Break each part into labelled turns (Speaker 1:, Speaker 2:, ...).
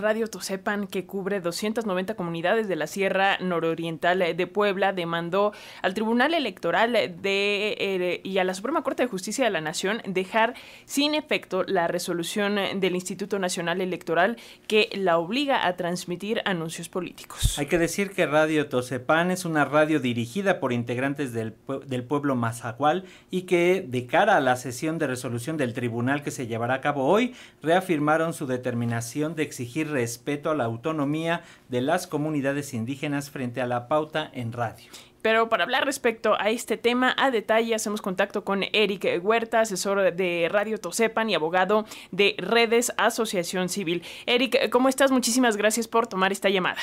Speaker 1: Radio Tosepan, que cubre 290 comunidades de la Sierra Nororiental de Puebla, demandó al Tribunal Electoral de, eh, y a la Suprema Corte de Justicia de la Nación dejar sin efecto la resolución del Instituto Nacional Electoral que la obliga a transmitir anuncios políticos.
Speaker 2: Hay que decir que Radio Tosepan es una radio dirigida por integrantes del, del pueblo mazacual y que, de cara a la sesión de resolución del tribunal que se llevará a cabo hoy, reafirmaron su determinación de exigir respeto a la autonomía de las comunidades indígenas frente a la pauta en radio.
Speaker 1: Pero para hablar respecto a este tema a detalle, hacemos contacto con Eric Huerta, asesor de Radio Tosepan y abogado de Redes Asociación Civil. Eric, ¿cómo estás? Muchísimas gracias por tomar esta llamada.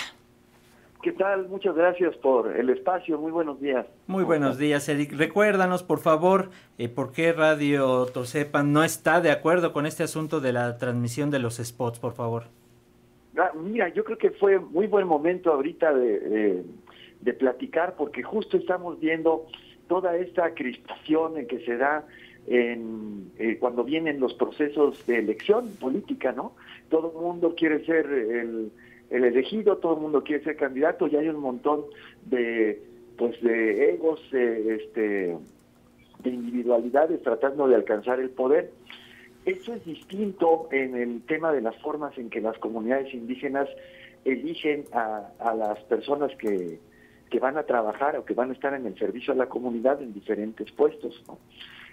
Speaker 3: ¿Qué tal? Muchas gracias por el espacio. Muy buenos días.
Speaker 2: Muy buenos días, Eric. Recuérdanos, por favor, eh, por qué Radio Tosepan no está de acuerdo con este asunto de la transmisión de los spots, por favor.
Speaker 3: Mira, yo creo que fue muy buen momento ahorita de, platicar porque justo estamos viendo toda esta crispación en que se da en, eh, cuando vienen los procesos de elección política, ¿no? Todo el mundo quiere ser el, el elegido, todo el mundo quiere ser candidato y hay un montón de pues de egos, este, de individualidades tratando de alcanzar el poder esto es distinto en el tema de las formas en que las comunidades indígenas eligen a, las personas que, van a trabajar o que van a estar en el servicio a la comunidad en diferentes puestos.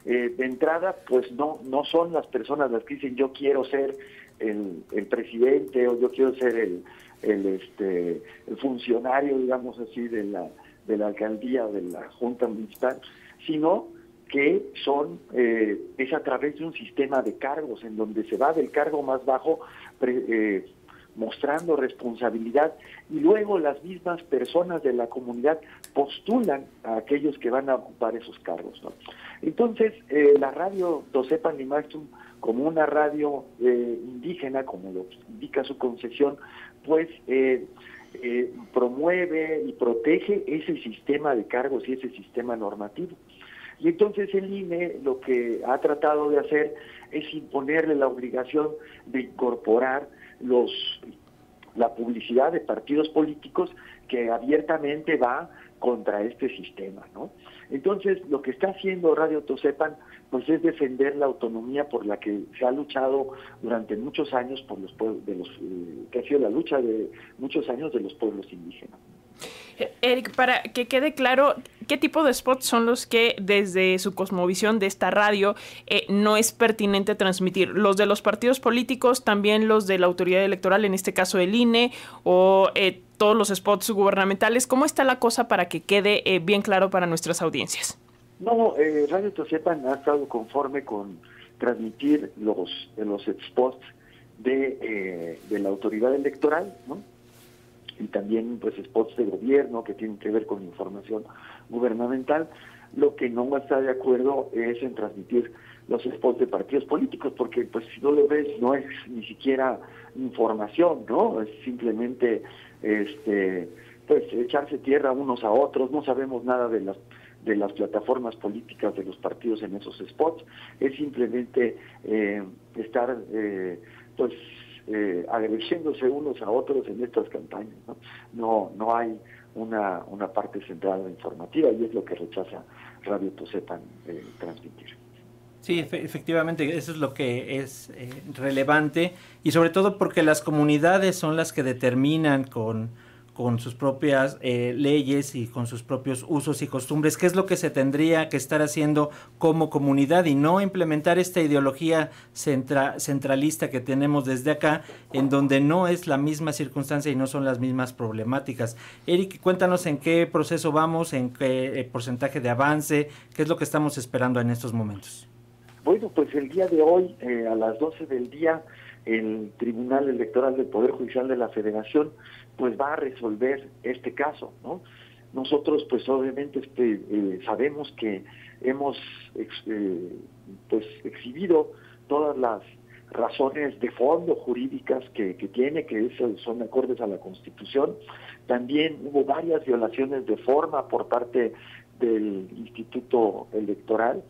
Speaker 3: Eh, de entrada, pues no, no son las personas las que dicen yo quiero ser el, presidente o yo quiero ser el, el, este, el funcionario, digamos así, de la, de la alcaldía o de la junta municipal, sino que son eh, es a través de un sistema de cargos en donde se va del cargo más bajo eh, mostrando responsabilidad y luego las mismas personas de la comunidad postulan a aquellos que van a ocupar esos cargos. Entonces, eh, la radio Dosepan Limastrum, como una radio indígena, como lo indica su concesión, pues promueve y protege ese sistema de cargos y ese sistema normativo. Y entonces el INE lo que ha tratado de hacer es imponerle la obligación de incorporar los la publicidad de partidos políticos que abiertamente va contra este sistema, ¿no? Entonces, lo que está haciendo Radio Tosepan, pues es defender la autonomía por la que se ha luchado durante muchos años por los pueblos, de los, eh, que ha sido la lucha de muchos años de los pueblos indígenas.
Speaker 1: Eric, para que quede claro, ¿qué tipo de spots son los que desde su cosmovisión de esta radio eh, no es pertinente transmitir? ¿Los de los partidos políticos, también los de la autoridad electoral, en este caso el INE, o eh, todos los spots gubernamentales? ¿Cómo está la cosa para que quede eh, bien claro para nuestras audiencias?
Speaker 3: No, Radio Tosepan ha estado conforme con transmitir los, los spots de, de la autoridad electoral, ¿no? Y también pues spots de gobierno que tienen que ver con información gubernamental. Lo que no está de acuerdo es en transmitir los spots de partidos políticos, porque pues si no lo ves no es ni siquiera información, ¿no? Es simplemente este pues echarse tierra unos a otros, no sabemos nada de las de las plataformas políticas de los partidos en esos spots, es simplemente eh, estar eh, pues eh, unos a otros en estas campañas. No, no, no hay una, una parte centrada informativa y es lo que rechaza Radio Tosepan eh, transmitir.
Speaker 2: Sí, efectivamente, eso es lo que es eh, relevante y sobre todo porque las comunidades son las que determinan con con sus propias eh, leyes y con sus propios usos y costumbres, qué es lo que se tendría que estar haciendo como comunidad y no implementar esta ideología centralista que tenemos desde acá, en donde no es la misma circunstancia y no son las mismas problemáticas. Eric, cuéntanos en qué proceso vamos, en qué eh, porcentaje de avance, qué es lo que estamos esperando en estos momentos.
Speaker 3: Bueno, pues el día de hoy, eh, a las 12 del día, el Tribunal Electoral del Poder Judicial de la Federación pues va a resolver este caso, ¿no? Nosotros pues obviamente este, eh, sabemos que hemos eh, pues exhibido todas las razones de fondo jurídicas que, que tiene, que son acordes a la Constitución. También hubo varias violaciones de forma por parte del Instituto Electoral,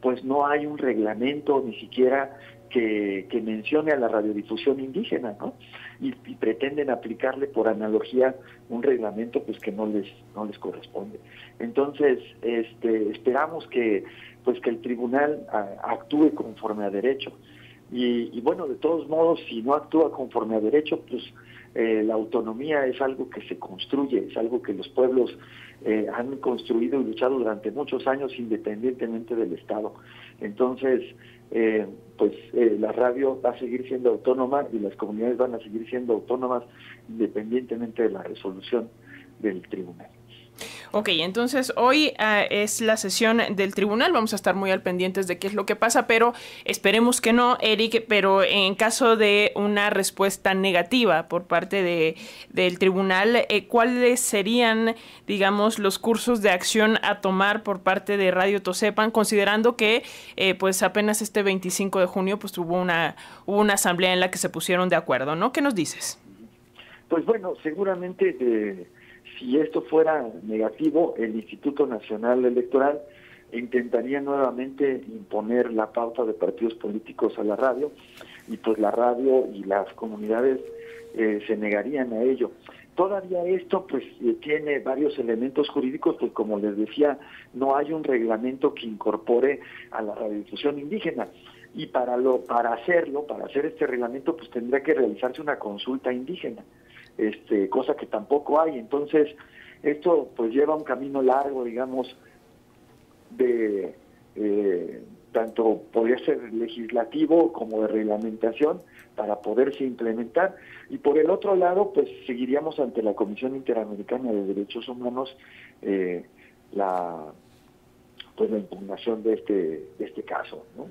Speaker 3: pues no hay un reglamento ni siquiera que, mencione a la radiodifusión indígena, ¿no? Y, pretenden aplicarle por analogía un reglamento pues que no les no les corresponde. Entonces, este, esperamos que pues que el tribunal actúe conforme a derecho. Y, bueno, de todos modos, si no actúa conforme a derecho, pues eh, la autonomía es algo que se construye, es algo que los pueblos eh, han construido y luchado durante muchos años independientemente del Estado. Entonces, eh, pues la radio va a seguir siendo autónoma y las comunidades van a seguir siendo autónomas independientemente de la resolución del tribunal.
Speaker 1: Ok, entonces hoy ah, es la sesión del tribunal, vamos a estar muy al pendientes de qué es lo que pasa, pero esperemos que no, Eric, pero en caso de una respuesta negativa por parte de, del tribunal, eh, ¿cuáles serían, digamos, los cursos de acción a tomar por parte de Radio Tosepan, considerando que eh, pues apenas este 25 de junio pues hubo una, hubo una asamblea en la que se pusieron de acuerdo, ¿no? ¿Qué nos dices?
Speaker 3: Pues bueno, seguramente... Eh, si esto fuera negativo, el Instituto Nacional Electoral intentaría nuevamente imponer la pauta de partidos políticos a la radio y pues la radio y las comunidades eh, se negarían a ello. Todavía esto pues eh, tiene varios elementos jurídicos, pues como les decía, no hay un reglamento que incorpore a la radiodifusión indígena y para lo para hacerlo, para hacer este reglamento pues tendría que realizarse una consulta indígena este, cosa que tampoco hay. Entonces, esto pues lleva un camino largo, digamos, de eh, tanto podría ser legislativo como de reglamentación para poderse implementar. Y por el otro lado, pues seguiríamos ante la Comisión Interamericana de Derechos Humanos eh, la pues la impugnación de este de este caso, ¿no?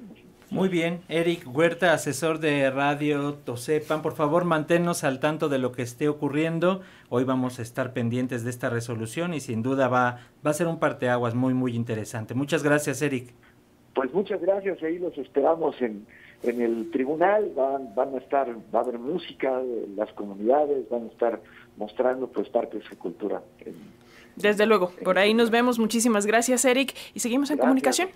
Speaker 2: Muy bien, Eric Huerta, asesor de Radio Tosepan, por favor manténnos al tanto de lo que esté ocurriendo. Hoy vamos a estar pendientes de esta resolución y sin duda va, va a ser un parteaguas muy, muy interesante. Muchas gracias, Eric.
Speaker 3: Pues muchas gracias, ahí los esperamos en, en el tribunal, van, van a estar, va a haber música, las comunidades van a estar mostrando pues parte de su cultura.
Speaker 1: Desde luego, por ahí nos vemos. Muchísimas gracias, Eric, y seguimos en comunicación.